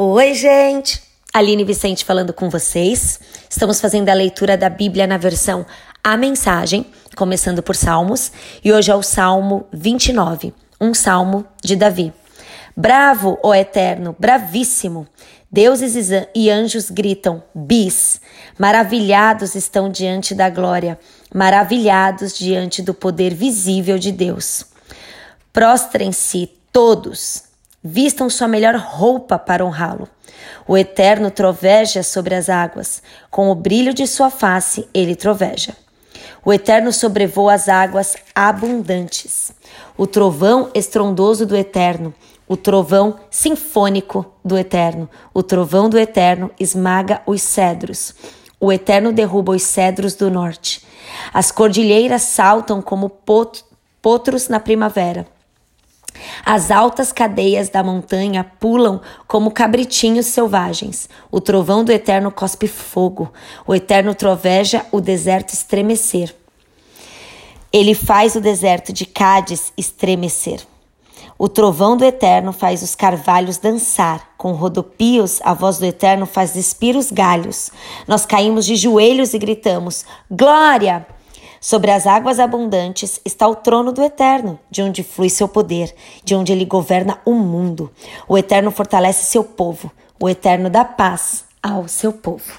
Oi, gente! Aline Vicente falando com vocês. Estamos fazendo a leitura da Bíblia na versão A Mensagem, começando por Salmos, e hoje é o Salmo 29, um salmo de Davi. Bravo, ó Eterno, bravíssimo! Deuses e anjos gritam: bis! Maravilhados estão diante da glória, maravilhados diante do poder visível de Deus. Prostrem-se todos, vistam sua melhor roupa para honrá-lo. O Eterno troveja sobre as águas, com o brilho de sua face ele troveja. O Eterno sobrevoa as águas abundantes. O trovão estrondoso do Eterno, o trovão sinfônico do Eterno, o trovão do Eterno esmaga os cedros. O Eterno derruba os cedros do norte. As cordilheiras saltam como potros na primavera. As altas cadeias da montanha pulam como cabritinhos selvagens. O trovão do Eterno cospe fogo. O Eterno troveja o deserto estremecer. Ele faz o deserto de Cádiz estremecer. O trovão do Eterno faz os carvalhos dançar. Com rodopios, a voz do Eterno faz despir os galhos. Nós caímos de joelhos e gritamos: Glória! Sobre as águas abundantes está o trono do Eterno, de onde flui seu poder, de onde ele governa o mundo. O Eterno fortalece seu povo, o Eterno dá paz ao seu povo.